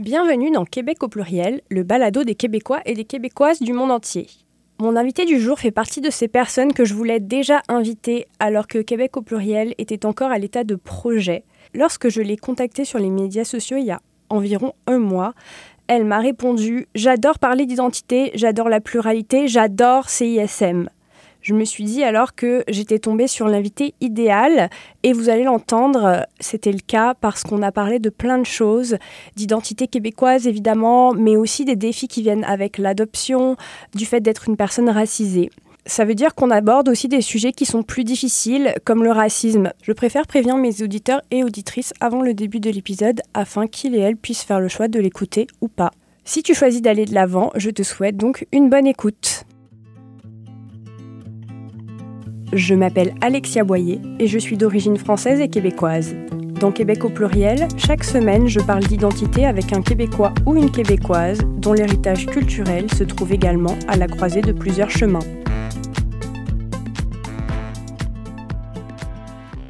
Bienvenue dans Québec au pluriel, le balado des Québécois et des Québécoises du monde entier. Mon invité du jour fait partie de ces personnes que je voulais déjà inviter alors que Québec au pluriel était encore à l'état de projet. Lorsque je l'ai contactée sur les médias sociaux il y a environ un mois, elle m'a répondu J'adore parler d'identité, j'adore la pluralité, j'adore CISM. Je me suis dit alors que j'étais tombée sur l'invité idéal et vous allez l'entendre, c'était le cas parce qu'on a parlé de plein de choses, d'identité québécoise évidemment, mais aussi des défis qui viennent avec l'adoption, du fait d'être une personne racisée. Ça veut dire qu'on aborde aussi des sujets qui sont plus difficiles, comme le racisme. Je préfère prévenir mes auditeurs et auditrices avant le début de l'épisode afin qu'ils et elles puissent faire le choix de l'écouter ou pas. Si tu choisis d'aller de l'avant, je te souhaite donc une bonne écoute. Je m'appelle Alexia Boyer et je suis d'origine française et québécoise. Dans Québec au pluriel, chaque semaine, je parle d'identité avec un Québécois ou une Québécoise dont l'héritage culturel se trouve également à la croisée de plusieurs chemins.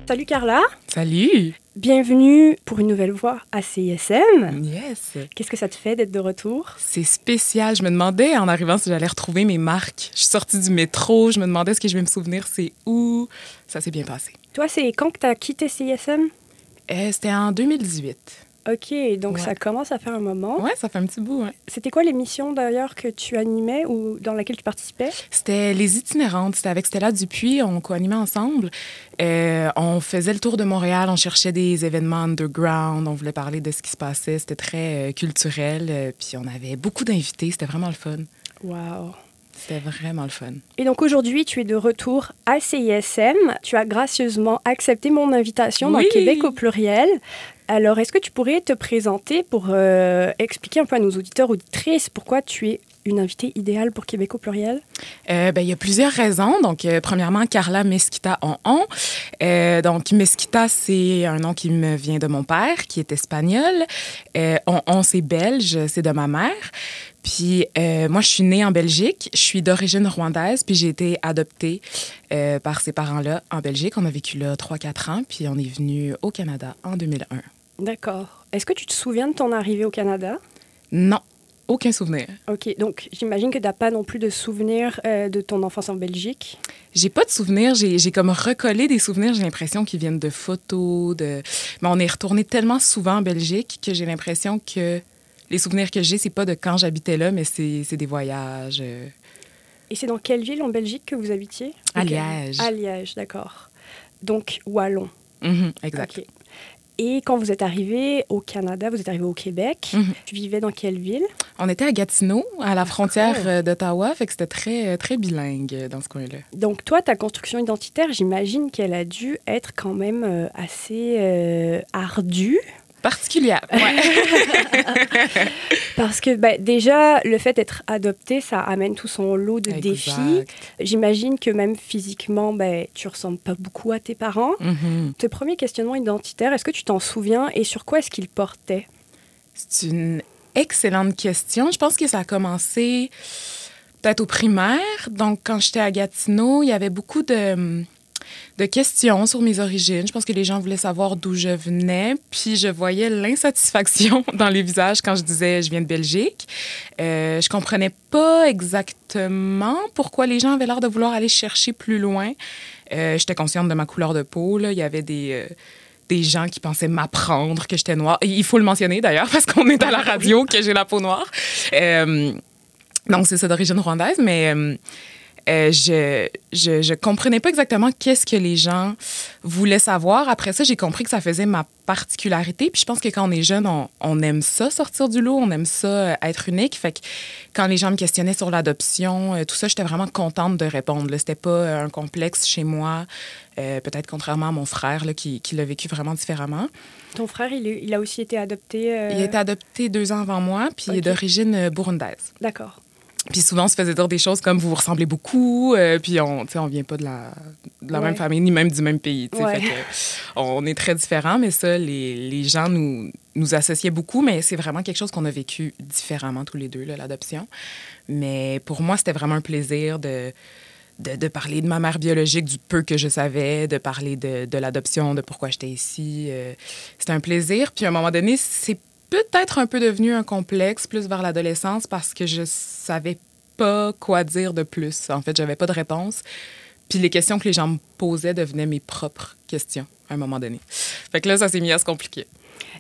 Salut Carla. Salut. Bienvenue pour une nouvelle voix à CISM. Yes. Qu'est-ce que ça te fait d'être de retour? C'est spécial. Je me demandais en arrivant si j'allais retrouver mes marques. Je suis sortie du métro. Je me demandais ce que je vais me souvenir, c'est où? Ça s'est bien passé. Toi, c'est quand que tu as quitté CISM? Euh, C'était en 2018. Ok, donc Ouais. ça commence à faire un moment. Ouais, ça fait un petit bout. ouais. C'était quoi l'émission d'ailleurs que tu animais ou dans laquelle tu participais? C'était Les Itinérantes. C'était avec Stella Dupuis. On co-animait ensemble. Euh, on faisait le tour de Montréal. On cherchait des événements underground. On voulait parler de ce qui se passait. C'était très euh, culturel. Euh, puis on avait beaucoup d'invités. C'était vraiment le fun. Waouh! C'était vraiment le fun. Et donc aujourd'hui, tu es de retour à CISM. Tu as gracieusement accepté mon invitation dans Oui. Québec au pluriel. Alors, est-ce que tu pourrais te présenter pour euh, expliquer un peu à nos auditeurs auditrices pourquoi tu es une invitée idéale pour Québec au pluriel? Euh, ben, il y a plusieurs raisons. Donc, euh, premièrement, Carla Mesquita en on. Euh, donc, Mesquita, c'est un nom qui me vient de mon père, qui est espagnol. On, on, c'est belge, c'est de ma mère. Puis, moi, je suis née en Belgique. Je suis d'origine rwandaise, puis j'ai été adoptée par ces parents-là en Belgique. On a vécu là 3-4 ans, puis on est venu au Canada en 2001. D'accord. Est-ce que tu te souviens de ton arrivée au Canada? Non, aucun souvenir. Ok, donc j'imagine que tu n'as pas non plus de souvenirs euh, de ton enfance en Belgique? J'ai pas de souvenirs. J'ai comme recollé des souvenirs, j'ai l'impression qu'ils viennent de photos. De... Mais on est retourné tellement souvent en Belgique que j'ai l'impression que les souvenirs que j'ai, c'est pas de quand j'habitais là, mais c'est c'est des voyages. euh, Et c'est dans quelle ville en Belgique que vous habitiez? À. Liège. À Liège, d'accord. Donc Wallon. mhm, exact. Et quand vous êtes arrivé au Canada, vous êtes arrivé au Québec, Mhm. tu vivais dans quelle ville? On était à Gatineau, à la frontière D'accord. euh, d'Ottawa, fait que c'était très, euh, très bilingue euh, dans ce coin-là. Donc toi, ta construction identitaire, j'imagine qu'elle a dû être quand même assez euh, ardue. Particulière, ouais. Parce que bah, déjà, le fait d'être adopté, ça amène tout son lot de Exact. défis. J'imagine que même physiquement, bah, tu ressembles pas beaucoup à tes parents. Mhm. Tes premiers questionnements identitaires, est-ce que tu t'en souviens et sur quoi est-ce qu'ils portaient? C'est une excellente question. Je pense que ça a commencé peut-être au primaire. Donc, quand j'étais à Gatineau, il y avait beaucoup de, de questions sur mes origines. Je pense que les gens voulaient savoir d'où je venais. Puis, je voyais l'insatisfaction dans les visages quand je disais je viens de Belgique. Euh, je comprenais pas exactement pourquoi les gens avaient l'air de vouloir aller chercher plus loin. Euh, j'étais consciente de ma couleur de peau. Là. Il y avait des... euh, des gens qui pensaient m'apprendre que j'étais noire. Et il faut le mentionner d'ailleurs parce qu'on est à la radio que j'ai la peau noire. Euh, donc c'est ça d'origine rwandaise, mais euh, je, je je comprenais pas exactement qu'est-ce que les gens voulaient savoir. Après ça, j'ai compris que ça faisait ma particularité. Puis je pense que quand on est jeune, on, on aime ça sortir du lot, on aime ça euh, être unique. Fait que quand les gens me questionnaient sur l'adoption, euh, tout ça, j'étais vraiment contente de répondre. C'était pas un complexe chez moi. Euh, peut-être contrairement à mon frère là, qui, qui l'a vécu vraiment différemment. Ton frère, il, il a aussi été adopté. Il a été adopté deux ans avant moi, puis il est d'origine burundaise. D'accord. Puis souvent, on se faisait dire des choses comme vous vous ressemblez beaucoup, euh, puis on, sais, on vient pas de la, de la Ouais. même famille, ni même du même pays. tu sais. Ouais. Fait que, on est très différents, mais ça, les, les gens nous, nous associaient beaucoup, mais c'est vraiment quelque chose qu'on a vécu différemment tous les deux, l'adoption. Mais pour moi, c'était vraiment un plaisir de, de, de parler de ma mère biologique, du peu que je savais, de parler de, de l'adoption, de pourquoi j'étais ici. euh, c'était un plaisir. Puis à un moment donné, c'est peut-être un peu devenu un complexe plus vers l'adolescence parce que je savais pas quoi dire de plus. En fait, j'avais pas de réponse. Puis les questions que les gens me posaient devenaient mes propres questions à un moment donné. Fait que là, ça s'est mis à se compliquer.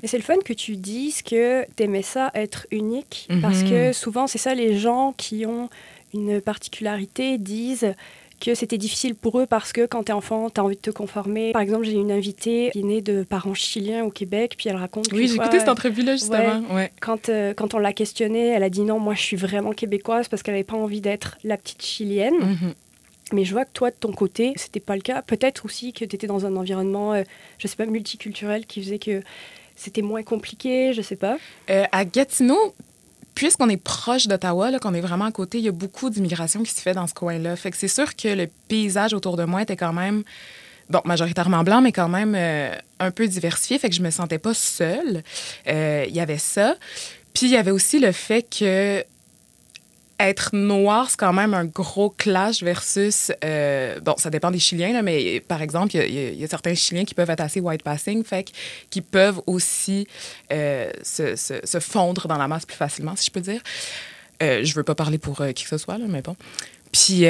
Et c'est le fun que tu dises que tu aimais ça être unique, parce que Mhm. souvent, c'est ça, les gens qui ont une particularité disent que c'était difficile pour eux parce que quand tu es enfant, tu as envie de te conformer. Par exemple, j'ai une invitée qui est née de parents chiliens au Québec, puis elle raconte Oui, écouté cette entrevue-là justement. Ouais. quand, euh, quand on l'a questionnée, elle a dit non, moi je suis vraiment québécoise parce qu'elle n'avait pas envie d'être la petite chilienne. Mhm. Mais je vois que toi, de ton côté, c'était pas le cas. Peut-être aussi que tu étais dans un environnement, euh, je sais pas, multiculturel qui faisait que c'était moins compliqué, je sais pas. Euh, à Gatineau, puisqu'on est proche d'Ottawa, qu'on est vraiment à côté, il y a beaucoup d'immigration qui se fait dans ce coin-là. Fait que c'est sûr que le paysage autour de moi était quand même, bon, majoritairement blanc, mais quand même euh, un peu diversifié. Fait que je me sentais pas seule. Euh, Il y avait ça. Puis il y avait aussi le fait que être noir, c'est quand même un gros clash versus. euh, bon, ça dépend des Chiliens, là, mais par exemple, il y a- certains Chiliens qui peuvent être assez white passing, fait qui peuvent aussi euh, se, fondre dans la masse plus facilement, si je peux dire. Euh, je veux pas parler pour euh, qui que ce soit, là, mais bon. Puis.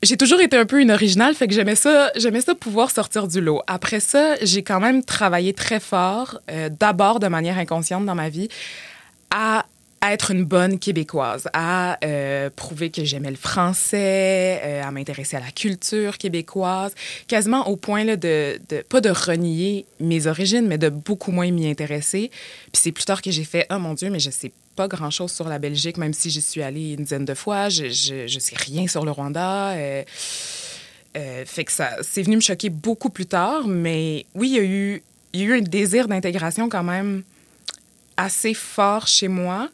j'ai toujours été un peu une originale, fait que j'aimais ça, j'aimais ça pouvoir sortir du lot. Après ça, j'ai quand même travaillé très fort, d'abord de manière inconsciente dans ma vie, à à être une bonne québécoise, à euh, prouver que j'aimais le français, euh, à m'intéresser à la culture québécoise, quasiment au point là, de, pas de renier mes origines, mais de beaucoup moins m'y intéresser. Puis c'est plus tard que j'ai fait, oh mon Dieu, mais je sais pas grand-chose sur la Belgique, même si j'y suis allée une dizaine de fois, je, je, sais rien sur le Rwanda. euh, fait que ça, c'est venu me choquer beaucoup plus tard, mais oui, il y a eu, il y a eu un désir d'intégration quand même assez fort chez moi.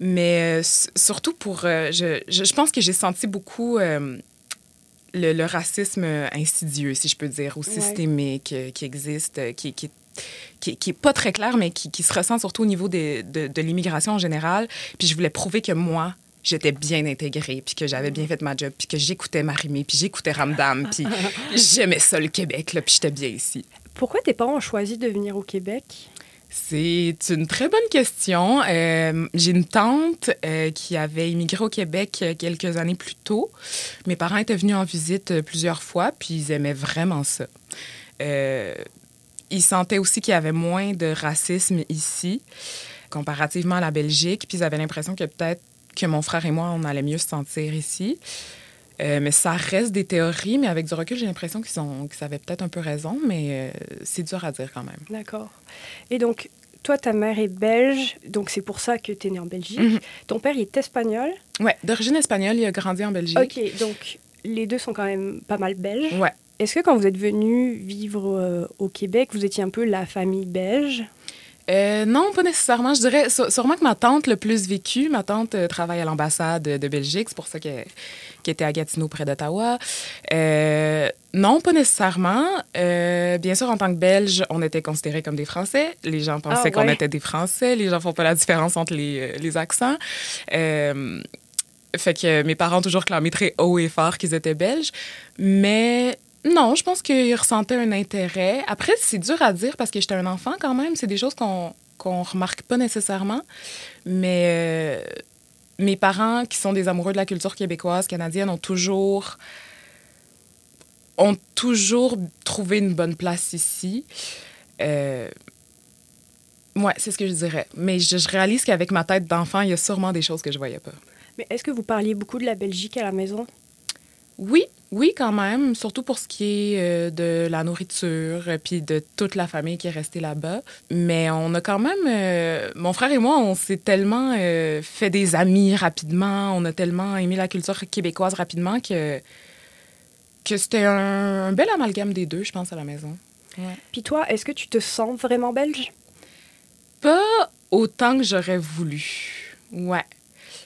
Mais euh, surtout pour... euh, je, je, pense que j'ai senti beaucoup euh, le, le racisme insidieux, si je peux dire, ou systémique, qui existe, qui, qui, qui, qui est pas très clair, mais qui, qui se ressent surtout au niveau des- de, de l'immigration en général. Puis je voulais prouver que moi, j'étais bien intégrée, puis que j'avais bien fait ma job, puis que j'écoutais Marimé, puis j'écoutais Ramdam, puis j'aimais ça, le Québec, là, puis j'étais bien ici. Pourquoi tes parents ont choisi de venir au Québec? C'est une très bonne question. Euh, J'ai une tante euh, qui avait immigré au Québec euh, quelques années plus tôt. Mes parents étaient venus en visite plusieurs fois, puis ils aimaient vraiment ça. Ils sentaient aussi qu'il y avait moins de racisme ici, comparativement à la Belgique, puis ils avaient l'impression que peut-être que mon frère et moi, on allait mieux se sentir ici. Euh, mais ça reste des théories, mais avec du recul, j'ai l'impression qu'ils ont- qu'ils avaient peut-être un peu raison, mais euh, c'est dur à dire quand même. D'accord. Et donc, toi, ta mère est belge, donc c'est pour ça que tu es née en Belgique. Mhm. Ton père il est espagnol? Ouais, d'origine espagnole, il a grandi en Belgique. Ok, donc les deux sont quand même pas mal belges. Ouais. Est-ce que quand vous êtes venu vivre euh, au Québec, vous étiez un peu la famille belge? Euh, non, pas nécessairement. Je dirais sû- sûrement que ma tante le plus vécu. Ma tante euh, travaille à l'ambassade de Belgique, c'est pour ça qu'elle était à Gatineau près d'Ottawa. Euh, non, pas nécessairement. Bien sûr, en tant que Belge, on était considérés comme des Français. Les gens pensaient Ah, qu'on était des Français. Les gens font pas la différence entre les, les accents. Fait que mes parents ont toujours clamé très haut et fort qu'ils étaient belges. Mais non, je pense qu'ils ressentaient un intérêt. Après, c'est dur à dire parce que j'étais un enfant quand même. C'est des choses qu'on qu'on remarque pas nécessairement. Mais euh, mes parents, qui sont des amoureux de la culture québécoise, canadienne, ont toujours ont trouvé une bonne place ici. Euh, ouais, c'est ce que je dirais. Mais je, je réalise qu'avec ma tête d'enfant, il y a sûrement des choses que je voyais pas. Mais est-ce que vous parliez beaucoup de la Belgique à la maison? Oui, oui, quand même, surtout pour ce qui est euh, de la nourriture, euh, puis de toute la famille qui est restée là-bas. Mais on a quand même, euh, mon frère et moi, on s'est tellement euh, fait des amis rapidement, on a tellement aimé la culture québécoise rapidement que, que c'était un, un bel amalgame des deux, je pense, à la maison. Puis toi, est-ce que tu te sens vraiment belge? Pas autant que j'aurais voulu. Ouais.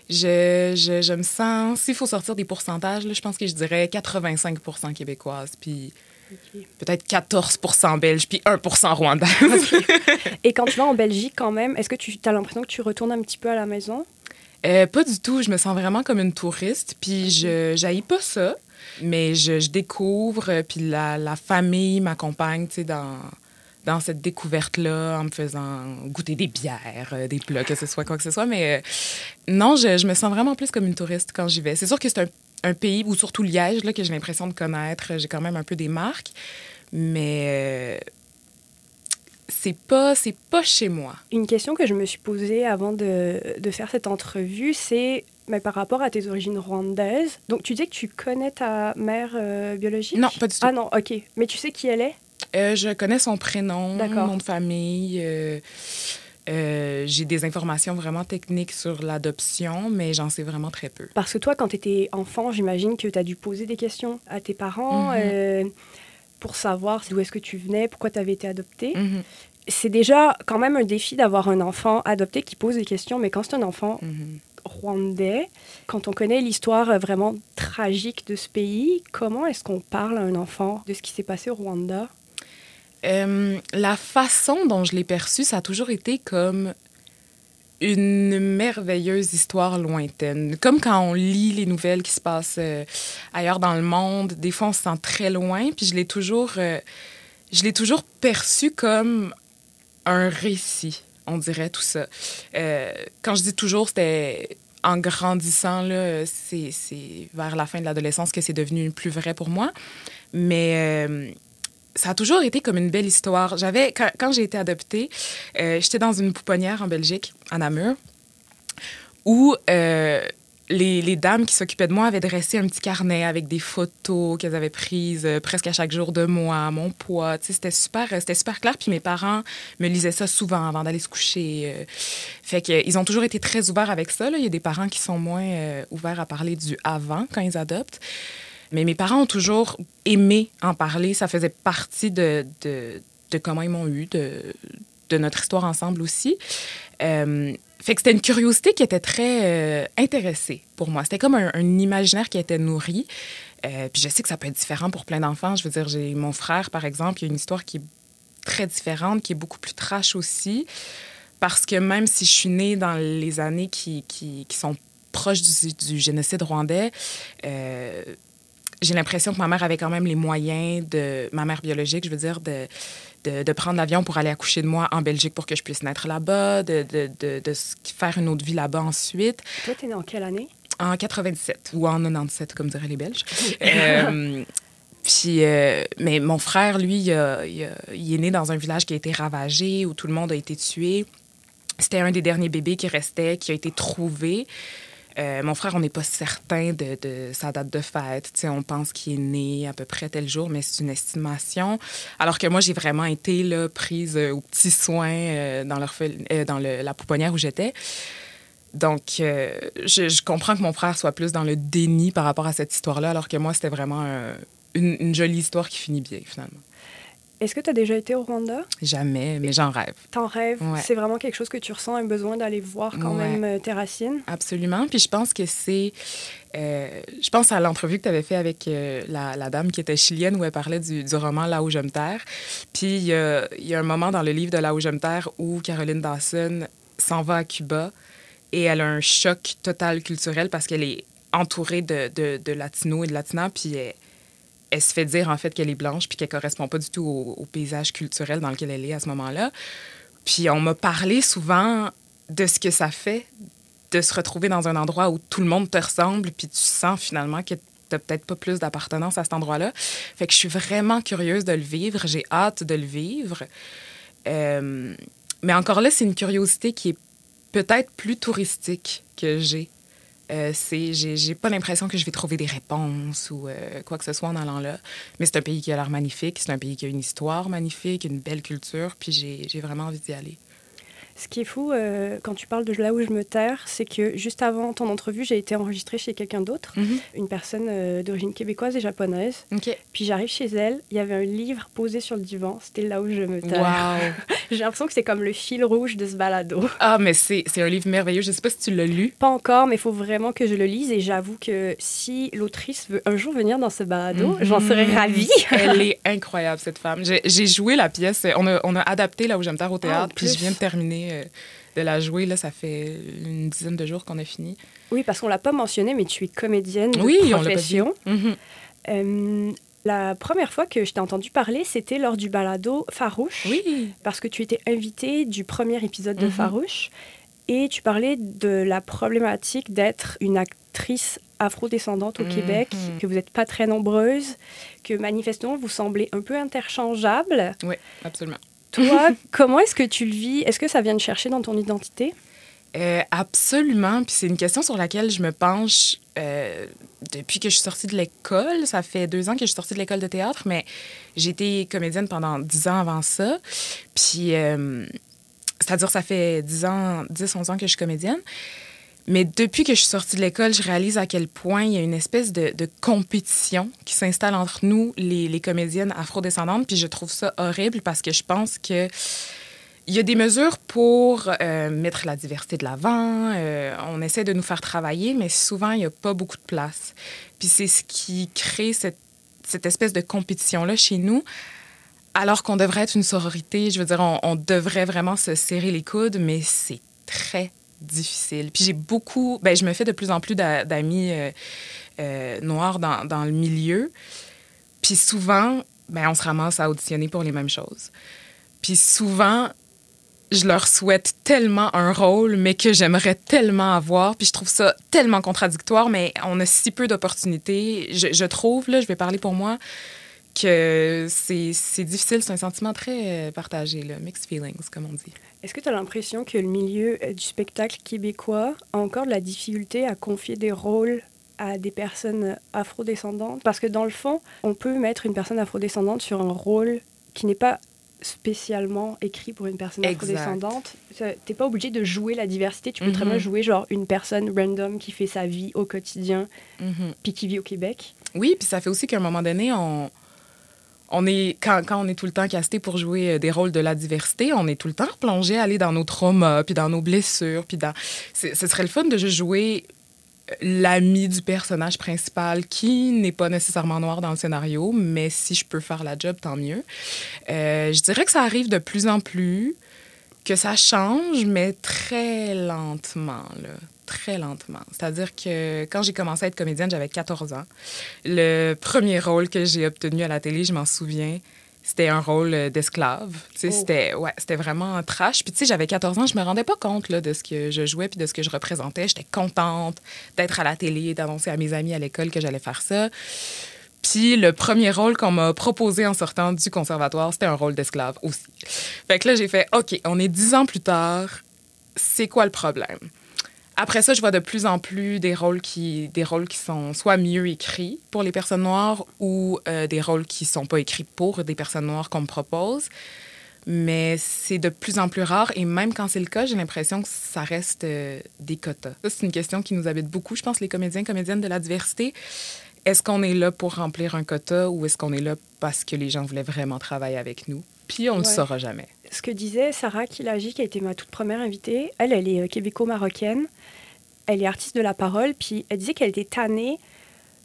Je, je, je me sens, s'il faut sortir des pourcentages, là, je pense que je dirais 85% québécoise, puis peut-être 14% belge, puis 1% rwandaise. Et quand tu vas en Belgique quand même, est-ce que tu as l'impression que tu retournes un petit peu à la maison? Euh, pas du tout. Je me sens vraiment comme une touriste. Puis je j'haïs pas ça, mais je, je découvre. euh, Puis la, la famille m'accompagne, tu sais, dans, dans cette découverte-là en me faisant goûter des bières, euh, des plats, que ce soit quoi que ce soit. Mais euh, non, je, je, me sens vraiment plus comme une touriste quand j'y vais. C'est sûr que c'est un, un, pays, ou surtout Liège, là, que j'ai l'impression de connaître. J'ai quand même un peu des marques. Mais euh, c'est pas, c'est pas chez moi. Une question que je me suis posée avant de, de faire cette entrevue, c'est mais par rapport à tes origines rwandaises. Donc, tu dis que tu connais ta mère euh, biologique? Non, pas du tout. Ah non, ok. Mais tu sais qui elle est? Euh, Je connais son prénom, nom de famille. Euh, euh, j'ai des informations vraiment techniques sur l'adoption, mais j'en sais vraiment très peu. Parce que toi, quand tu étais enfant, j'imagine que tu as dû poser des questions à tes parents. Mm -hmm pour savoir d'où est-ce que tu venais, pourquoi tu avais été adoptée. Mm -hmm. C'est déjà quand même un défi d'avoir un enfant adopté qui pose des questions, mais quand c'est un enfant mm -hmm. rwandais, quand on connaît l'histoire vraiment tragique de ce pays, comment est-ce qu'on parle à un enfant de ce qui s'est passé au Rwanda? Euh, la façon dont je l'ai perçu, ça a toujours été comme une merveilleuse histoire lointaine. Comme quand on lit les nouvelles qui se passent euh, ailleurs dans le monde, des fois on se sent très loin, puis je l'ai toujours, euh, toujours perçu comme un récit, on dirait tout ça. Euh, quand je dis toujours, c'était en grandissant, c'est vers la fin de l'adolescence que c'est devenu plus vrai pour moi. Mais ça a toujours été comme une belle histoire. J'avais, quand, j'ai été adoptée, euh, j'étais dans une pouponnière en Belgique, à Namur, où euh, les, dames qui s'occupaient de moi avaient dressé un petit carnet avec des photos qu'elles avaient prises euh, presque à chaque jour de moi, mon poids. C'était super, c'était super clair. Puis mes parents me lisaient ça souvent avant d'aller se coucher. Fait qu'ils ont toujours été très ouverts avec ça. Il y a des parents qui sont moins ouverts à parler du avant quand ils adoptent. Mais mes parents ont toujours aimé en parler. Ça faisait partie de, de, de comment ils m'ont eu, de, notre histoire ensemble aussi. Euh, fait que c'était une curiosité qui était très euh, intéressée pour moi. C'était comme un, imaginaire qui était nourri. Euh, puis je sais que ça peut être différent pour plein d'enfants. Je veux dire, j'ai mon frère, par exemple, il a une histoire qui est très différente, qui est beaucoup plus trash aussi. Parce que même si je suis née dans les années qui, qui, sont proches du, du, génocide rwandais, euh, j'ai l'impression que ma mère avait quand même les moyens de ma mère biologique, je veux dire, de, de, de prendre l'avion pour aller accoucher de moi en Belgique pour que je puisse naître là-bas, de, de, de, faire une autre vie là-bas ensuite. Toi, t'es née en quelle année? En 97 ou en 97, comme diraient les Belges. euh, puis, euh, mais mon frère, lui, il, a, il, a, il, est né dans un village qui a été ravagé, où tout le monde a été tué. C'était un des derniers bébés qui restait, qui a été trouvé. Euh, mon frère, on n'est pas certain de, sa date de fête. T'sais, on pense qu'il est né à peu près tel jour, mais c'est une estimation. Alors que moi, j'ai vraiment été là, prise euh, aux petits soins euh, dans, euh, la pouponnière où j'étais. Donc, je, comprends que mon frère soit plus dans le déni par rapport à cette histoire-là, alors que moi, c'était vraiment une jolie histoire qui finit bien, finalement. Est-ce que tu as déjà été au Rwanda? Jamais, mais j'en rêve. T'en rêves? Ouais. C'est vraiment quelque chose que tu ressens un besoin d'aller voir quand ouais. même euh, tes racines? Absolument. Puis je pense que c'est... Euh, je pense à l'entrevue que tu avais fait avec euh, la, la, dame qui était chilienne où elle parlait du, du roman Là où je me terre. Puis il y, y, a un moment dans le livre de Là où je me terre où Caroline Dawson s'en va à Cuba et elle a un choc total culturel parce qu'elle est entourée de, de, de latinos et de latinas, puis elle, elle se fait dire en fait qu'elle est blanche puis qu'elle correspond pas du tout au, paysage culturel dans lequel elle est à ce moment-là. Puis on m'a parlé souvent de ce que ça fait de se retrouver dans un endroit où tout le monde te ressemble puis tu sens finalement que t'as peut-être pas plus d'appartenance à cet endroit-là. Fait que je suis vraiment curieuse de le vivre. J'ai hâte de le vivre. Euh, mais encore là, c'est une curiosité qui est peut-être plus touristique que j'ai. Euh, j'ai pas l'impression que je vais trouver des réponses ou euh, quoi que ce soit en allant là. Mais c'est un pays qui a l'air magnifique, c'est un pays qui a une histoire magnifique, une belle culture, puis j'ai vraiment envie d'y aller. Ce qui est fou euh, quand tu parles de là où je me terre, c'est que juste avant ton entrevue, j'ai été enregistrée chez quelqu'un d'autre, mm -hmm. une personne euh, d'origine québécoise et japonaise. Okay. Puis j'arrive chez elle, il y avait un livre posé sur le divan, c'était là où je me terre. Wow. j'ai l'impression que c'est comme le fil rouge de ce balado. Ah, mais c'est un livre merveilleux. Je sais pas si tu l'as lu. Pas encore, mais il faut vraiment que je le lise et j'avoue que si l'autrice veut un jour venir dans ce balado, mm -hmm. j'en serais ravie. Elle est incroyable, cette femme. J'ai joué la pièce, on a, on a adapté là où je me terre au théâtre, oh, puis je viens de terminer de la jouer. Là, ça fait une dizaine de jours qu'on a fini. Oui, parce qu'on l'a pas mentionné, mais tu es comédienne de oui, profession. On mm -hmm. euh, La première fois que je t'ai entendu parler, c'était lors du balado Farouche. Oui. Parce que tu étais invité du premier épisode de Mhm. Farouche et tu parlais de la problématique d'être une actrice afrodescendante au Mhm. Québec, que vous n'êtes pas très nombreuses, que manifestement vous semblez un peu interchangeables. Oui, absolument. Toi, comment est-ce que tu le vis? Est-ce que ça vient te chercher dans ton identité? Euh, absolument. Puis c'est une question sur laquelle je me penche euh, depuis que je suis sortie de l'école. Ça fait deux ans que je suis sortie de l'école de théâtre, mais j'ai été comédienne pendant dix ans avant ça. Puis, euh, c'est-à-dire, ça fait dix ans, 10, 11 ans que je suis comédienne. Mais depuis que je suis sortie de l'école, je réalise à quel point il y a une espèce de, compétition qui s'installe entre nous, les, les comédiennes afrodescendantes. Puis je trouve ça horrible parce que je pense que il y a des mesures pour euh, mettre la diversité de l'avant. euh, on essaie de nous faire travailler, mais souvent, il n'y a pas beaucoup de place. Puis c'est ce qui crée cette, cette espèce de compétition-là chez nous, alors qu'on devrait être une sororité. Je veux dire, on, on devrait vraiment se serrer les coudes, mais c'est très difficile. Puis j'ai beaucoup... Ben, je me fais de plus en plus d'a- d'amis euh, euh, noirs dans, dans le milieu. Puis souvent, ben, on se ramasse à auditionner pour les mêmes choses. Puis souvent, je leur souhaite tellement un rôle, mais que j'aimerais tellement avoir. Puis je trouve ça tellement contradictoire, mais on a si peu d'opportunités. Je, je trouve, là, je vais parler pour moi, que c'est difficile. C'est un sentiment très euh, partagé, là, mixed feelings, comme on dit. Est-ce que tu as l'impression que le milieu euh, du spectacle québécois a encore de la difficulté à confier des rôles à des personnes afrodescendantes? Parce que dans le fond, on peut mettre une personne afrodescendante sur un rôle qui n'est pas spécialement écrit pour une personne afrodescendante. T'es pas obligé de jouer la diversité. Tu peux très bien jouer genre une personne random qui fait sa vie au quotidien Mhm. puis qui vit au Québec. Oui, puis ça fait aussi qu'à un moment donné, on, on est, quand, on est tout le temps casté pour jouer euh, des rôles de la diversité, on est tout le temps replongé à aller dans nos traumas, puis dans nos blessures, puis Ce serait le fun de juste jouer euh, l'ami du personnage principal qui n'est pas nécessairement noir dans le scénario, mais si je peux faire la job, tant mieux. Euh, je dirais que ça arrive de plus en plus, que ça change, mais très lentement, là. Très lentement. C'est-à-dire que quand j'ai commencé à être comédienne, j'avais 14 ans. Le premier rôle que j'ai obtenu à la télé, je m'en souviens, c'était un rôle euh, d'esclave. Oh. C'était ouais, c'était vraiment trash. Puis tu sais, j'avais 14 ans, je me rendais pas compte là, de ce que je jouais puis de ce que je représentais. J'étais contente d'être à la télé, d'annoncer à mes amis à l'école que j'allais faire ça. Puis le premier rôle qu'on m'a proposé en sortant du conservatoire, c'était un rôle d'esclave aussi. Fait que là, j'ai fait, OK, on est dix ans plus tard, c'est quoi le problème? Après ça, je vois de plus en plus des rôles qui, des rôles qui sont soit mieux écrits pour les personnes noires ou euh, des rôles qui sont pas écrits pour des personnes noires qu'on me propose. Mais c'est de plus en plus rare et même quand c'est le cas, j'ai l'impression que ça reste euh, des quotas. Ça, c'est une question qui nous habite beaucoup, je pense, les comédiens, comédiennes de la diversité. Est-ce qu'on est là pour remplir un quota ou est-ce qu'on est là parce que les gens voulaient vraiment travailler avec nous? Puis on ne le saura jamais. Ce que disait Sarah Kilagi, qui a été ma toute première invitée, elle, elle est euh, québéco-marocaine. Elle est artiste de la parole, puis elle disait qu'elle était tannée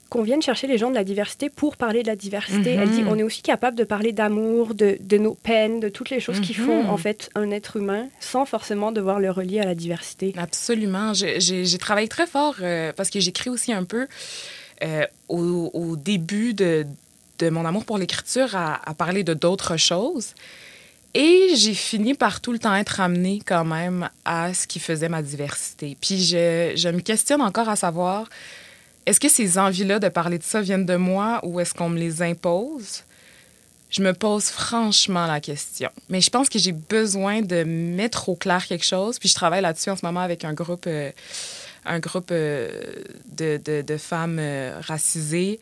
qu'on vienne chercher les gens de la diversité pour parler de la diversité. Mhm. Elle dit on est aussi capable de parler d'amour, de, de nos peines, de toutes les choses qui Mhm. font en fait un être humain, sans forcément devoir le relier à la diversité. Absolument. J'ai j'ai travaillé très fort euh, parce que j'écris aussi un peu euh, au, au début de, de mon amour pour l'écriture à, à parler de d'autres choses. Et j'ai fini par tout le temps être amenée quand même à ce qui faisait ma diversité. Puis je, me questionne encore à savoir, est-ce que ces envies-là de parler de ça viennent de moi ou est-ce qu'on me les impose? Je me pose franchement la question. Mais je pense que j'ai besoin de mettre au clair quelque chose. Puis je travaille là-dessus en ce moment avec un groupe, euh, un groupe euh, de femmes euh, racisées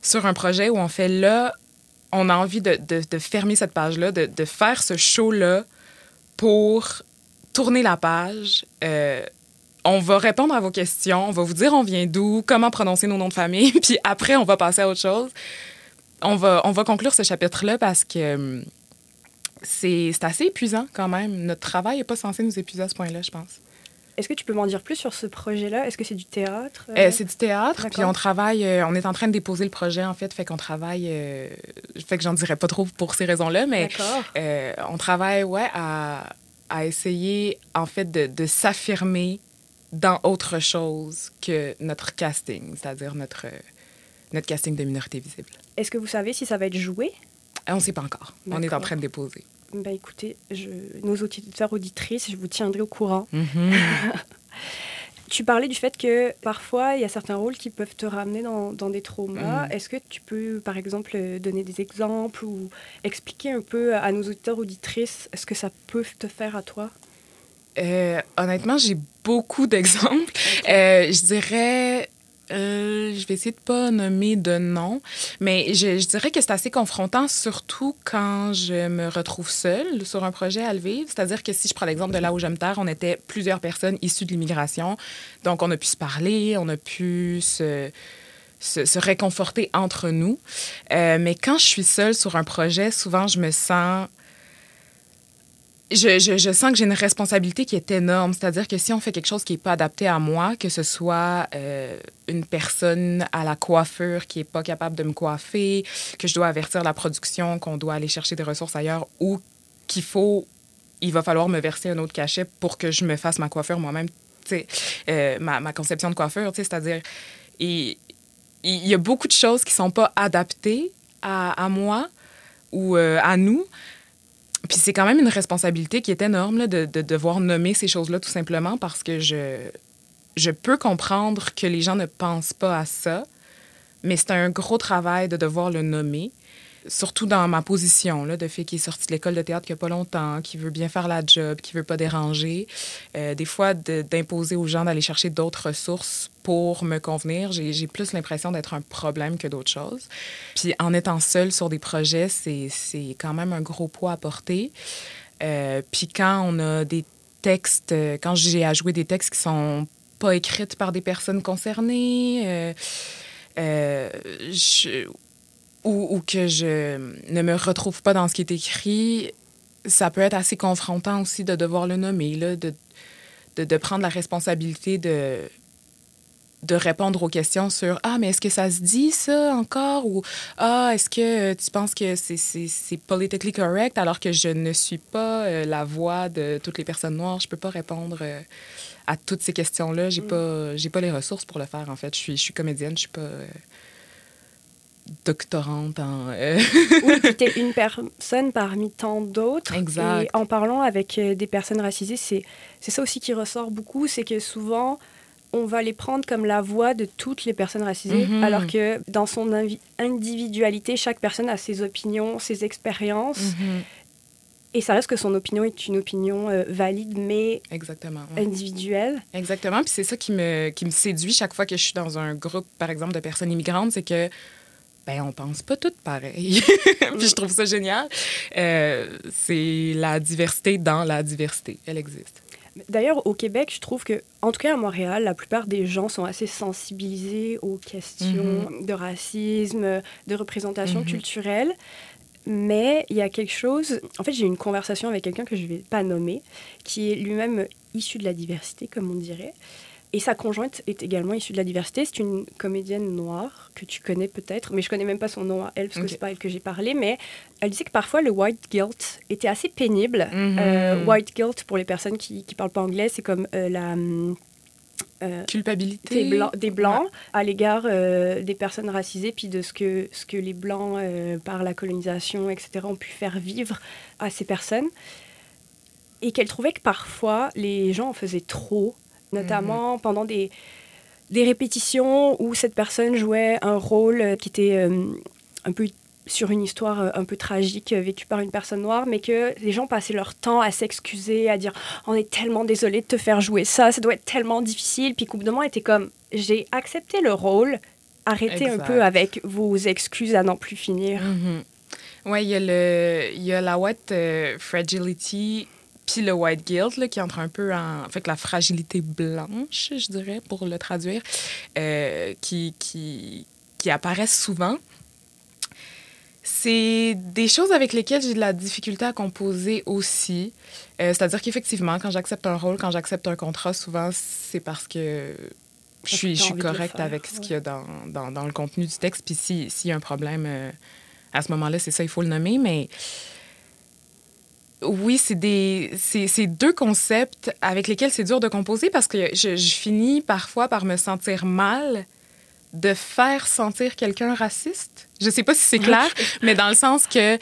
sur un projet où on fait là, on a envie de, de- fermer cette page-là, de, de faire ce show-là pour tourner la page. Euh, on va répondre à vos questions, on va vous dire on vient d'où, comment prononcer nos noms de famille, puis après, on va passer à autre chose. On va, on va conclure ce chapitre-là parce que c'est c'est assez épuisant quand même. Notre travail n'est pas censé nous épuiser à ce point-là, je pense. Est-ce que tu peux m'en dire plus sur ce projet-là? Est-ce que c'est du théâtre? Euh, c'est du théâtre, puis on travaille, euh, on est en train de déposer le projet en fait, fait qu'on travaille, euh, fait que j'en dirais pas trop pour ces raisons-là, mais on travaille ouais à, à essayer en fait de, de s'affirmer dans autre chose que notre casting, c'est-à-dire notre notre casting de minorité visible. Est-ce que vous savez si ça va être joué? On ne sait pas encore. On est en train de déposer. Ben écoutez, je, nos auditeurs, auditrices, je vous tiendrai au courant. Mhm. Tu parlais du fait que parfois, il y a certains rôles qui peuvent te ramener dans, dans des traumas. Mhm. Est-ce que tu peux, par exemple, donner des exemples ou expliquer un peu à nos auditeurs, auditrices, ce que ça peut te faire à toi? Euh, honnêtement, j'ai beaucoup d'exemples. Euh, je dirais euh, je vais essayer de pas nommer de nom, mais je, dirais que c'est assez confrontant, surtout quand je me retrouve seule sur un projet à le vivre. C'est-à-dire que si je prends l'exemple de là où je me terre, on était plusieurs personnes issues de l'immigration. Donc, on a pu se parler, on a pu se, se, se réconforter entre nous. Euh, mais quand je suis seule sur un projet, souvent, je me sens je, je, je, sens que j'ai une responsabilité qui est énorme. C'est-à-dire que si on fait quelque chose qui n'est pas adapté à moi, que ce soit euh, une personne à la coiffure qui n'est pas capable de me coiffer, que je dois avertir la production, qu'on doit aller chercher des ressources ailleurs ou qu'il faut, il va falloir me verser un autre cachet pour que je me fasse ma coiffure moi-même, euh, ma, ma conception de coiffure, c'est-à-dire, il, y a beaucoup de choses qui ne sont pas adaptées à, à moi ou euh, à nous. Puis c'est quand même une responsabilité qui est énorme de, de, devoir nommer ces choses-là tout simplement parce que je, je peux comprendre que les gens ne pensent pas à ça, mais c'est un gros travail de devoir le nommer. Surtout dans ma position là, de fille qui est sortie de l'école de théâtre n'y a pas longtemps, qui veut bien faire la job, qui veut pas déranger. Euh, des fois, d'imposer aux gens d'aller chercher d'autres ressources pour me convenir, j'ai plus l'impression d'être un problème que d'autres choses. Puis en étant seule sur des projets, c'est quand même un gros poids à porter. Euh, puis quand on a des textes, quand j'ai à jouer des textes qui sont pas écrits par des personnes concernées, euh, euh, je, ou, ou, que je ne me retrouve pas dans ce qui est écrit, ça peut être assez confrontant aussi de devoir le nommer, là, de, de, de prendre la responsabilité de de répondre aux questions sur Ah, mais est-ce que ça se dit ça encore? Ou Ah, est-ce que tu penses que c'est politically correct alors que je ne suis pas euh, la voix de toutes les personnes noires? Je peux pas répondre euh, à toutes ces questions-là. J'ai mm. pas, j'ai pas les ressources pour le faire, en fait. Je suis, je suis comédienne, je suis pas. Euh, doctorante en... oui, tu es une personne parmi tant d'autres. Exact. Et en parlant avec des personnes racisées, c'est ça aussi qui ressort beaucoup, c'est que souvent, on va les prendre comme la voix de toutes les personnes racisées, Mhm. alors que dans son invi- individualité, chaque personne a ses opinions, ses expériences, Mhm. et ça reste que son opinion est une opinion euh, valide, mais Exactement. ouais. individuelle. Exactement. Puis c'est ça qui me, qui me séduit chaque fois que je suis dans un groupe, par exemple, de personnes immigrantes, c'est que ben on pense pas toutes pareil. Puis je trouve ça génial. Euh, c'est la diversité dans la diversité. Elle existe. D'ailleurs, au Québec, je trouve que, en tout cas à Montréal, la plupart des gens sont assez sensibilisés aux questions de racisme, de représentation Mhm. culturelle. Mais il y a quelque chose. En fait, j'ai eu une conversation avec quelqu'un que je ne vais pas nommer, qui est lui-même issu de la diversité, comme on dirait. Et sa conjointe est également issue de la diversité. C'est une comédienne noire que tu connais peut-être, mais je connais même pas son nom à elle parce que Ok. c'est pas elle que j'ai parlé. Mais elle disait que parfois le white guilt était assez pénible. Mhm. Euh, white guilt, pour les personnes qui ne parlent pas anglais, c'est comme euh, la, euh, Culpabilité. des, blancs, des blancs à l'égard euh, des personnes racisées, puis de ce que, ce que les blancs, euh, par la colonisation, etc., ont pu faire vivre à ces personnes. Et qu'elle trouvait que parfois, les gens en faisaient trop, notamment pendant des, des répétitions où cette personne jouait un rôle euh, qui était euh, un peu sur une histoire euh, un peu tragique vécue par une personne noire, mais que les gens passaient leur temps à s'excuser, à dire on est tellement désolé de te faire jouer ça, ça doit être tellement difficile. Puis qu'au bout d'un moment, était comme j'ai accepté le rôle, arrêtez un peu avec vos excuses à n'en plus finir. Mhm. Ouais, il y, a le- y a la euh, fragility puis le white guilt là, qui entre un peu en. Fait, la fragilité blanche, je dirais, pour le traduire, euh, qui, qui, qui apparaissent souvent. C'est des choses avec lesquelles j'ai de la difficulté à composer aussi. Euh, C'est-à-dire qu'effectivement, quand j'accepte un rôle, quand j'accepte un contrat, souvent, c'est parce que je que suis, je suis correcte avec ce ouais. qu'il y a dans, dans, dans le contenu du texte. Puis si- s'il y a un problème, euh, à ce moment-là, c'est ça, il faut le nommer. Mais oui, c'est des c'est deux concepts avec lesquels c'est dur de composer parce que je, je finis parfois par me sentir mal de faire sentir quelqu'un raciste. Je sais pas si c'est clair, mais dans le sens que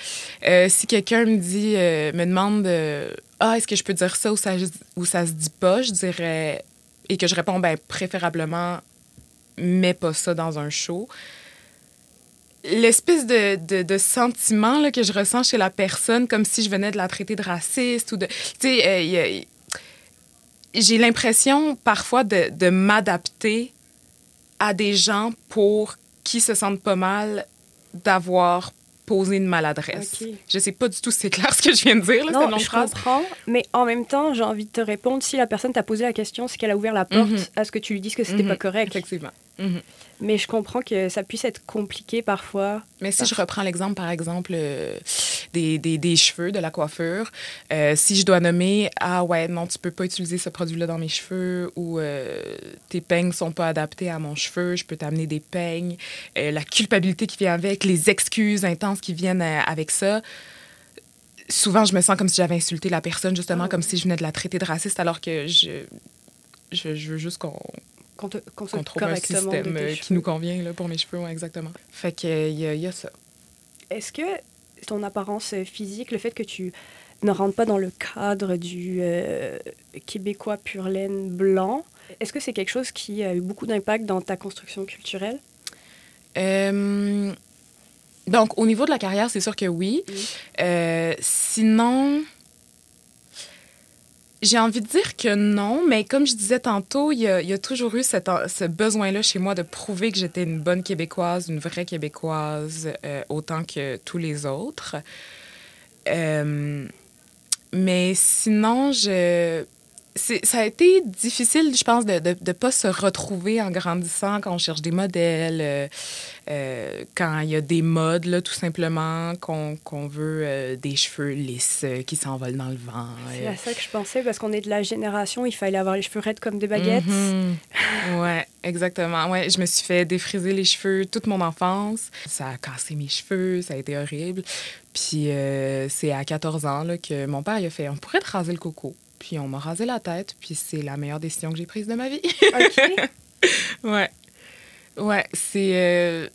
euh, si quelqu'un me dit, euh, me demande, euh, ah, est-ce que je peux dire ça ou ça, ou ça se dit pas, je dirais, et que je réponds, ben, préférablement, mets pas ça dans un show. L'espèce de, de, de, sentiment là, que je ressens chez la personne, comme si je venais de la traiter de raciste ou de. Tu sais, j'ai l'impression parfois de, de m'adapter à des gens pour qui se sentent pas mal d'avoir posé une maladresse. Je Je sais pas du tout si c'est clair ce que je viens de dire. Là, non, je comprends, mais en même temps, j'ai envie de te répondre. Si la personne t'a posé la question, c'est qu'elle a ouvert la porte mhm. à ce que tu lui dises que c'était pas mhm. correct. Effectivement. Mhm. Mais je comprends que ça puisse être compliqué parfois. Mais si je reprends l'exemple, par exemple, euh, des, des, des, cheveux, de la coiffure, euh, si je dois nommer, ah ouais, non, tu peux pas utiliser ce produit-là dans mes cheveux ou euh, tes peignes sont pas adaptées à mon cheveu, je peux t'amener des peignes, la culpabilité qui vient avec, les excuses intenses qui viennent avec ça souvent, je me sens comme si j'avais insulté la personne, justement, ah comme si je venais de la traiter de raciste, alors que je, je, je veux juste qu'on qu'on trouve un système euh, qui nous convient là, pour mes cheveux, exactement. Fait qu'il y, y, a ça. Est-ce que ton apparence physique, le fait que tu ne rentres pas dans le cadre du euh, québécois pur laine blanc, est-ce que c'est quelque chose qui a eu beaucoup d'impact dans ta construction culturelle? Euh, donc, au niveau de la carrière, c'est sûr que oui. sinon, j'ai envie de dire que non, mais comme je disais tantôt, il y a, toujours eu ce besoin-là chez moi de prouver que j'étais une bonne Québécoise, une vraie Québécoise, euh, autant que tous les autres. Euh, mais sinon, je ça a été difficile, je pense, de ne pas se retrouver en grandissant quand on cherche des modèles, euh, euh, quand il y a des modes, là, tout simplement, qu'on veut euh, des cheveux lisses qui s'envolent dans le vent. C'est à ça que je pensais, parce qu'on est de la génération, il fallait avoir les cheveux raides comme des baguettes. Mm-hmm. ouais, exactement. Ouais, je me suis fait défriser les cheveux toute mon enfance. Ça a cassé mes cheveux, ça a été horrible. Puis c'est à 14 ans là, que mon père il a fait on pourrait te raser le coco. Puis on m'a rasé la tête, puis c'est la meilleure décision que j'ai prise de ma vie. OK. ouais. Ouais, c'est. Euh,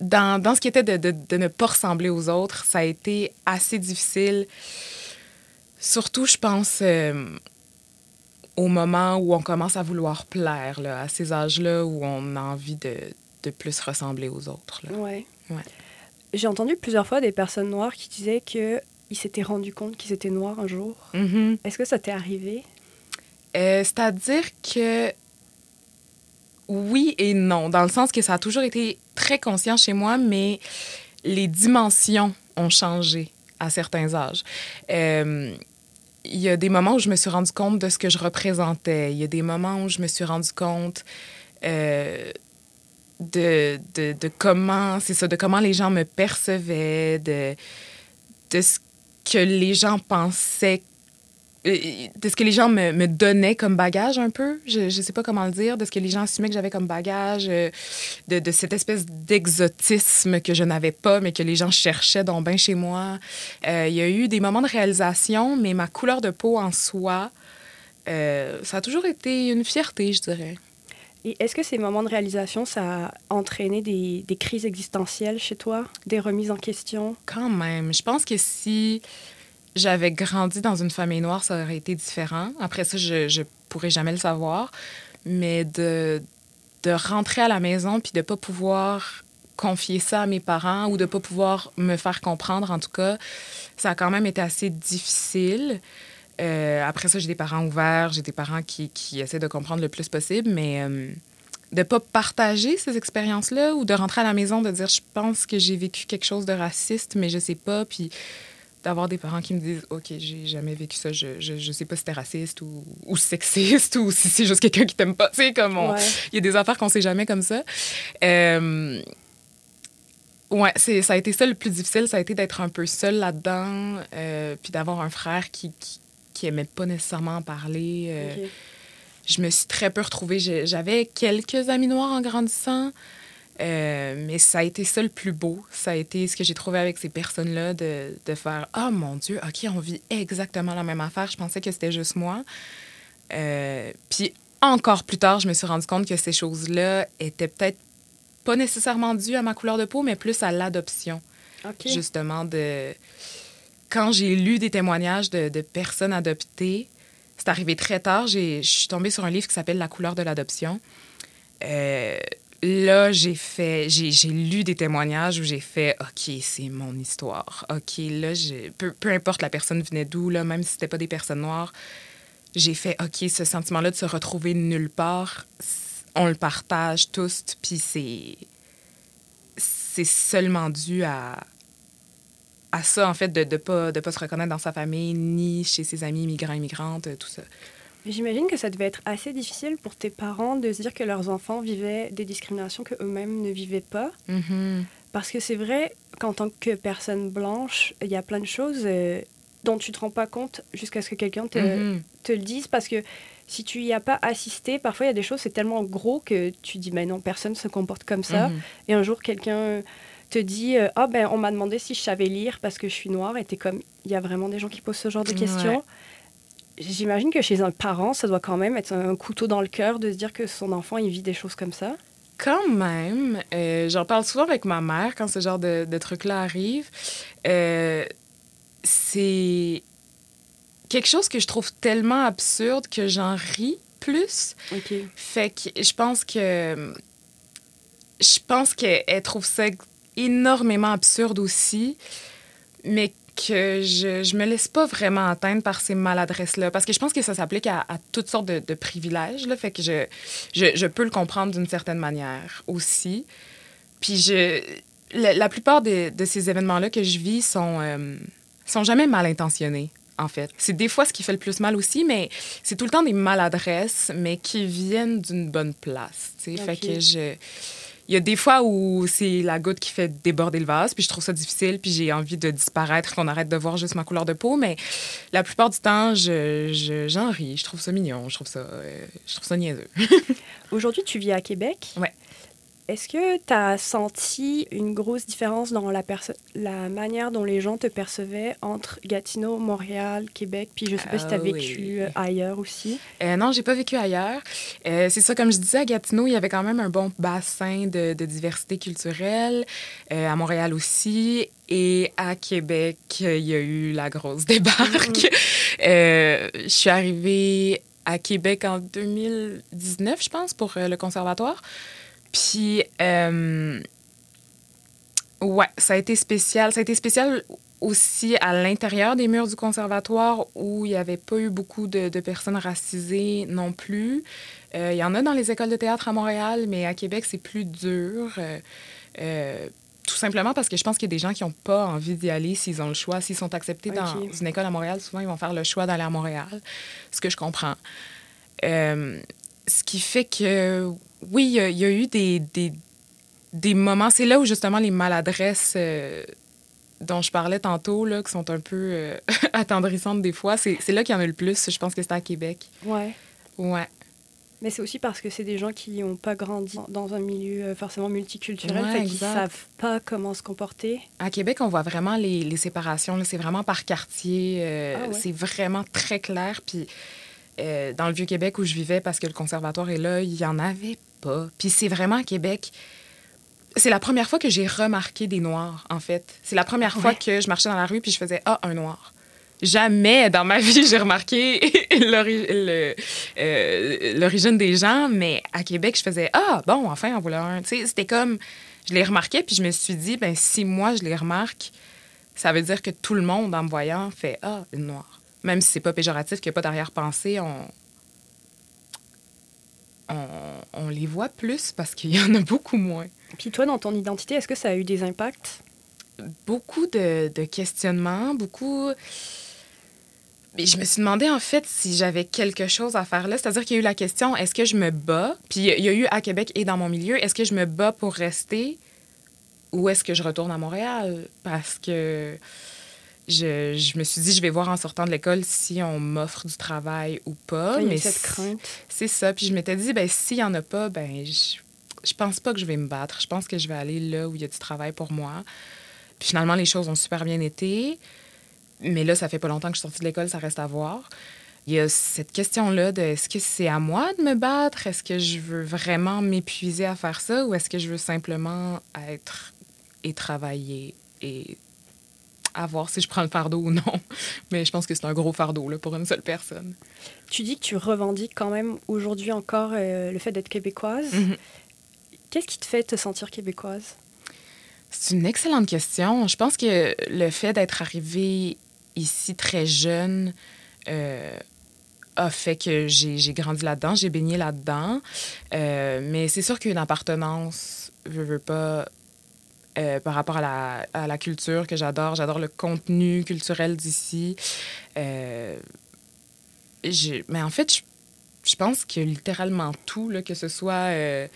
dans, dans, ce qui était de, de, de, ne pas ressembler aux autres, ça a été assez difficile. Surtout, je pense, euh, au moment où on commence à vouloir plaire, là, à ces âges-là où on a envie de, de plus ressembler aux autres. Là. Ouais. ouais. J'ai entendu plusieurs fois des personnes noires qui disaient que il s'était rendu compte qu'ils étaient noirs un jour. Mm-hmm. Est-ce que ça t'est arrivé? Euh, c'est-à-dire que oui et non, dans le sens que ça a toujours été très conscient chez moi, mais les dimensions ont changé à certains âges. Euh, il y a des moments où je me suis rendu compte de ce que je représentais. Il y a des moments où je me suis rendu compte euh, de, de, de, comment, c'est ça, de comment les gens me percevaient, de, de ce que les gens pensaient euh, de ce que les gens me, me, donnaient comme bagage un peu, je ne sais pas comment le dire, de ce que les gens assumaient que j'avais comme bagage, euh, de, de, cette espèce d'exotisme que je n'avais pas, mais que les gens cherchaient dans bain chez moi. Euh, il y a eu des moments de réalisation, mais ma couleur de peau en soi, ça a toujours été une fierté, je dirais. Et est-ce que ces moments de réalisation, ça a entraîné des, crises existentielles chez toi, des remises en question? Quand même. Je pense que si j'avais grandi dans une famille noire, ça aurait été différent. Après ça, je ne pourrais jamais le savoir. Mais de, de rentrer à la maison puis de ne pas pouvoir confier ça à mes parents ou de ne pas pouvoir me faire comprendre, en tout cas, ça a quand même été assez difficile. Euh, après ça, j'ai des parents ouverts, j'ai des parents qui, qui, essaient de comprendre le plus possible, mais euh, de ne pas partager ces expériences-là ou de rentrer à la maison, de dire je pense que j'ai vécu quelque chose de raciste, mais je sais pas, puis d'avoir des parents qui me disent OK, j'ai jamais vécu ça, je, je, sais pas si c'était raciste ou, ou, sexiste ou si c'est juste quelqu'un qui t'aime pas. Tu sais, comme il y a des affaires qu'on sait jamais comme ça. Euh, ouais, ça a été ça le plus difficile, ça a été d'être un peu seule là-dedans, euh, puis d'avoir un frère qui, qui aimait pas nécessairement en parler. Euh, je me suis très peu retrouvée. J'avais quelques amis noirs en grandissant, euh, mais ça a été ça le plus beau. Ça a été ce que j'ai trouvé avec ces personnes-là, de, de, faire « Ah, oh, mon Dieu, OK, on vit exactement la même affaire. Je pensais que c'était juste moi. Euh, puis encore plus tard, je me suis rendu compte que ces choses-là étaient peut-être pas nécessairement dû à ma couleur de peau, mais plus à l'adoption. Justement, de... quand j'ai lu des témoignages de, personnes adoptées, c'est arrivé très tard. Je suis tombée sur un livre qui s'appelle La couleur de l'adoption. Euh, là, j'ai fait, j'ai lu des témoignages où j'ai fait, OK, c'est mon histoire. OK, là, peu, peu importe la personne venait d'où, là, même si c'était pas des personnes noires, j'ai fait, OK, ce sentiment-là de se retrouver nulle part, on le partage tous, puis c'est, c'est seulement dû à, à ça, en fait, de ne de pas, de pas se reconnaître dans sa famille, ni chez ses amis migrants, immigrantes, tout ça. J'imagine que ça devait être assez difficile pour tes parents de se dire que leurs enfants vivaient des discriminations que eux-mêmes ne vivaient pas. Mhm. Parce que c'est vrai qu'en tant que personne blanche, il y a plein de choses euh, dont tu te rends pas compte jusqu'à ce que quelqu'un te, Mhm. te le dise. Parce que si tu y as pas assisté, parfois il y a des choses, c'est tellement gros que tu dis, mais non, personne se comporte comme ça. Mhm. Et un jour, quelqu'un te dit, euh, ah ben, on m'a demandé si je savais lire parce que je suis noire. Et t'es comme, il y a vraiment des gens qui posent ce genre de Ouais. questions. J'imagine que chez un parent, ça doit quand même être un couteau dans le cœur de se dire que son enfant, il vit des choses comme ça. Quand même, euh, j'en parle souvent avec ma mère quand ce genre de, de truc-là arrive. Euh, c'est quelque chose que je trouve tellement absurde que j'en ris plus. Ok. Fait que je pense que. Je pense qu'elle trouve ça énormément absurde aussi, mais que je, je me laisse pas vraiment atteindre par ces maladresses-là. Parce que je pense que ça s'applique à, à toutes sortes de, de privilèges. Là, fait que je, je, je peux le comprendre d'une certaine manière aussi. Puis je. La, la plupart de, de ces événements-là que je vis sont, euh, sont jamais mal intentionnés. En fait, c'est des fois ce qui fait le plus mal aussi, mais c'est tout le temps des maladresses, mais qui viennent d'une bonne place. sais. Fait que je. Il y a des fois où c'est la goutte qui fait déborder le vase, puis je trouve ça difficile, puis j'ai envie de disparaître, qu'on arrête de voir juste ma couleur de peau, mais la plupart du temps, je, je- j'en ris, je trouve ça mignon, je trouve ça, euh, je trouve ça niaiseux. Aujourd'hui, tu vis à Québec? Ouais. Est-ce que tu as senti une grosse différence dans la, manière dont les gens te percevaient entre Gatineau, Montréal, Québec, puis je sais pas si tu as Ah vécu oui. euh, ailleurs aussi? Euh, non, j'ai pas vécu ailleurs. Euh, c'est ça, comme je disais, à Gatineau, il y avait quand même un bon bassin de, de diversité culturelle. Euh, à Montréal aussi. Et à Québec, il y a eu la grosse débarque. Euh, je suis arrivée à Québec en 2019, je pense, pour le conservatoire. Puis, euh, ouais, ça a été spécial. Ça a été spécial aussi à l'intérieur des murs du conservatoire où il n'y avait pas eu beaucoup de, de personnes racisées non plus. Euh, il y en a dans les écoles de théâtre à Montréal, mais à Québec, c'est plus dur. Euh, tout simplement parce que je pense qu'il y a des gens qui n'ont pas envie d'y aller s'ils ont le choix. S'ils sont acceptés dans une école à Montréal, souvent, ils vont faire le choix d'aller à Montréal, ce que je comprends. Euh, ce qui fait que, oui, il y a, y eu des, des, des moments. C'est là où, justement, les maladresses euh, dont je parlais tantôt, là, qui sont un peu euh, attendrissantes des fois, c'est là qu'il y en a le plus. Je pense que c'était à Québec. Ouais. Ouais. Mais c'est aussi parce que c'est des gens qui n'ont pas grandi dans un milieu euh, forcément multiculturel, Ouais, fait exact. savent pas comment se comporter. À Québec, on voit vraiment les, les séparations. C'est vraiment par quartier. euh, Ah ouais. C'est vraiment très clair. Puis euh, dans le Vieux-Québec où je vivais, parce que le conservatoire est là, il n'y en avait pas. Puis c'est vraiment à Québec. C'est la première fois que j'ai remarqué des Noirs, en fait. C'est la première fois que je marchais dans la rue puis je faisais Ah, un Noir. Jamais dans ma vie j'ai remarqué euh, l'origine des gens, mais à Québec, je faisais Ah, bon, enfin, en voilà un. Tu sais, c'était comme. Je les remarquais, puis je me suis dit, ben si moi je les remarque, ça veut dire que tout le monde, en me voyant, fait Ah, une noire. Même si c'est pas péjoratif, qu'il n'y a pas d'arrière-pensée, on... on. on les voit plus parce qu'il y en a beaucoup moins. Puis toi, dans ton identité, est-ce que ça a eu des impacts? beaucoup de, de questionnements, beaucoup. Mais je me suis demandé en fait si j'avais quelque chose à faire là. C'est-à-dire qu'il y a eu la question est-ce que je me bats? Puis il y a eu à Québec et dans mon milieu est-ce que je me bats pour rester ou est-ce que je retourne à Montréal? Parce que je, je me suis dit je vais voir en sortant de l'école si on m'offre du travail ou pas. il y a eu mais cette crainte. c'est ça. Puis je m'étais dit, ben s'il y en a pas, ben je, je pense pas que je vais me battre. Je pense que je vais aller là où il y a du travail pour moi. Puis finalement, les choses ont super bien été. Mais là, ça fait pas longtemps que je suis sortie de l'école, ça reste à voir. il y a cette question-là de est-ce que c'est à moi de me battre? Est-ce que je veux vraiment m'épuiser à faire ça? Ou est-ce que je veux simplement être et travailler et à voir si je prends le fardeau ou non. Mais je pense que c'est un gros fardeau là, pour une seule personne. Tu dis que tu revendiques quand même aujourd'hui encore euh, le fait d'être québécoise. Mhm. Qu'est-ce qui te fait te sentir québécoise? C'est une excellente question. Je pense que le fait d'être arrivée ici très jeune euh, a fait que j'ai grandi là-dedans, j'ai baigné là-dedans. Euh, mais c'est sûr qu'une appartenance, je veux pas, euh, par rapport à la, à la culture que j'adore. J'adore le contenu culturel d'ici. Euh, mais en fait, je, je, pense que littéralement tout, là, que ce soit euh,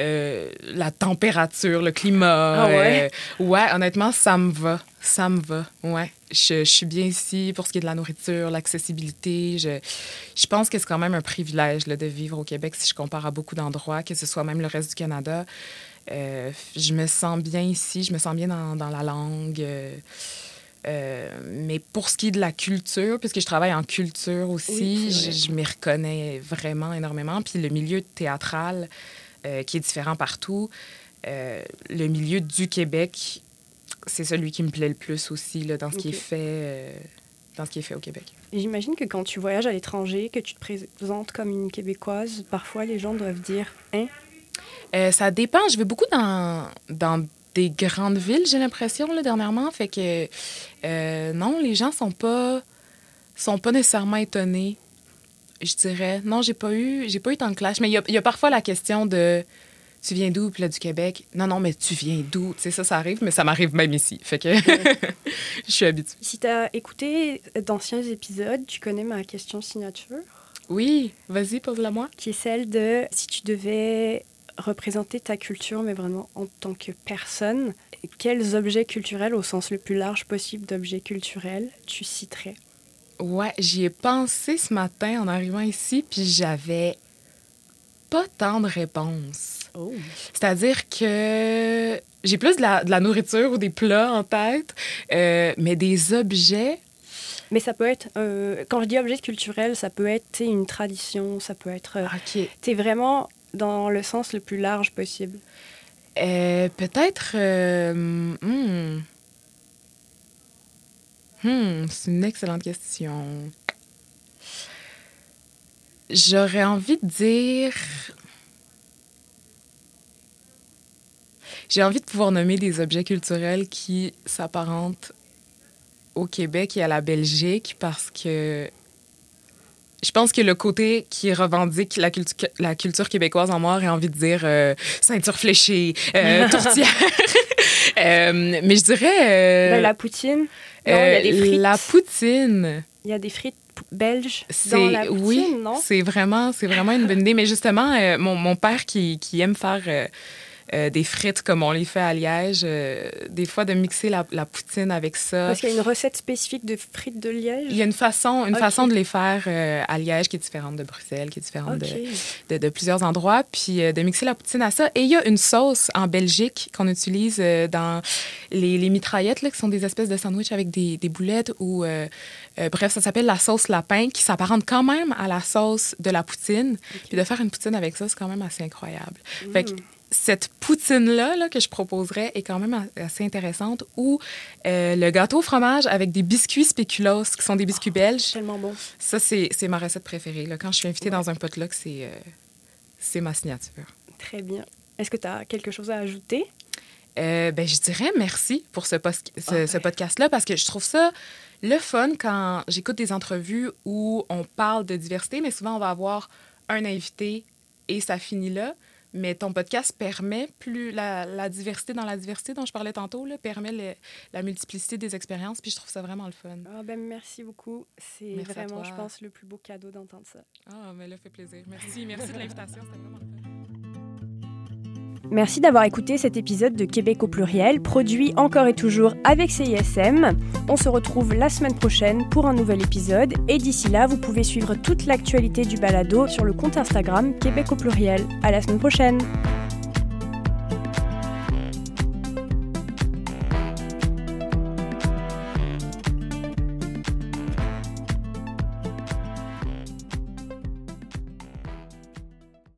euh la température, le climat. Ah ouais? ouais, honnêtement, ça me va. Ça me va. Ouais. Je, je, suis bien ici pour ce qui est de la nourriture, l'accessibilité. Je, je pense que c'est quand même un privilège là, de vivre au Québec si je compare à beaucoup d'endroits, que ce soit même le reste du Canada. Euh, je me sens bien ici, je me sens bien dans, dans la langue. Euh, euh, mais pour ce qui est de la culture, puisque je travaille en culture aussi, oui, je, je m'y reconnais vraiment énormément. Puis le milieu théâtral, euh, qui est différent partout, le milieu du Québec, c'est celui qui me plaît le plus aussi là, dans ce okay. qui est fait. Dans ce qui est fait au Québec. J'imagine que quand tu voyages à l'étranger, que tu te présentes comme une Québécoise, parfois les gens doivent dire Hein, euh, ça dépend. Je vais beaucoup dans, dans des grandes villes, j'ai l'impression, là, dernièrement. Fait que, euh, non, les gens sont pas, sont pas nécessairement étonnés, je dirais. Non, j'ai pas eu, j'ai pas eu tant de clash. Mais il y, y a, parfois la question de tu viens d'où? Puis là, du Québec? Non, non, mais tu viens d'où? Tu sais, ça, ça arrive, mais ça m'arrive même ici. Fait que je suis habituée. Si tu as écouté d'anciens épisodes, tu connais ma question signature? Oui, vas-y, pose-la moi. Qui est celle de si tu devais représenter ta culture, mais vraiment en tant que personne, quels objets culturels, au sens le plus large possible d'objets culturels, tu citerais? Ouais, j'y ai pensé ce matin en arrivant ici, puis j'avais pas tant de réponses. Oh. C'est-à-dire que j'ai plus de la, de la, nourriture ou des plats en tête, euh, mais des objets. Mais ça peut être, euh, quand je dis objet culturel, ça peut être une tradition, ça peut être. Euh, OK. Tu vraiment dans le sens le plus large possible? Euh, Peut-être. Hmm. Hmm, c'est une excellente question. J'aurais envie de dire J'ai envie de pouvoir nommer des objets culturels qui s'apparentent au Québec et à la Belgique parce que je pense que le côté qui revendique la, cultu la culture québécoise en moi, j'ai envie de dire euh, ceinture fléchée, euh, tourtière. euh, mais je dirais. Euh, ben, la poutine. Non, il y a des frites. La poutine. Il y a des frites belges dans la poutine, oui, non? C'est vraiment, c'est vraiment une bonne idée. Mais justement, mon, mon, père qui, qui aime faire euh, des frites comme on les fait à Liège, euh, des fois de mixer la, la poutine avec ça. Parce qu'il y a une recette spécifique de frites de Liège? Il y a une façon, une okay. façon de les faire euh, à Liège qui est différente de Bruxelles, qui est différente okay. de, de, de, plusieurs endroits, puis de mixer la poutine à ça. Et il y a une sauce en Belgique qu'on utilise dans les, les mitraillettes, là, qui sont des espèces de sandwichs avec des, des boulettes ou... bref, ça s'appelle la sauce lapin, qui s'apparente quand même à la sauce de la poutine. Okay. Puis de faire une poutine avec ça, c'est quand même assez incroyable. Mm. Fait que, cette poutine-là là, que je proposerais est quand même assez intéressante. Ou euh, le gâteau au fromage avec des biscuits spéculoos, qui sont des biscuits oh, belges. Tellement bon. Ça, c'est ma recette préférée. Là. Quand je suis invitée ouais. dans un potluck, c'est euh, ma signature. Très bien. Est-ce que tu as quelque chose à ajouter? Euh, ben, je dirais merci pour ce, ce, okay. ce podcast-là parce que je trouve ça le fun quand j'écoute des entrevues où on parle de diversité, mais souvent on va avoir un invité et ça finit là. Mais ton podcast permet plus la, la, diversité dans la diversité dont je parlais tantôt, là, permet le, la multiplicité des expériences, puis je trouve ça vraiment le fun. Ah ben merci beaucoup. C'est vraiment, je pense, le plus beau cadeau d'entendre ça. Ah, mais là, fait plaisir. Merci, merci de l'invitation, c'était vraiment le fun. Merci d'avoir écouté cet épisode de Québec au pluriel, produit encore et toujours avec CISM. On se retrouve la semaine prochaine pour un nouvel épisode et d'ici là, vous pouvez suivre toute l'actualité du balado sur le compte Instagram Québec au pluriel. À la semaine prochaine.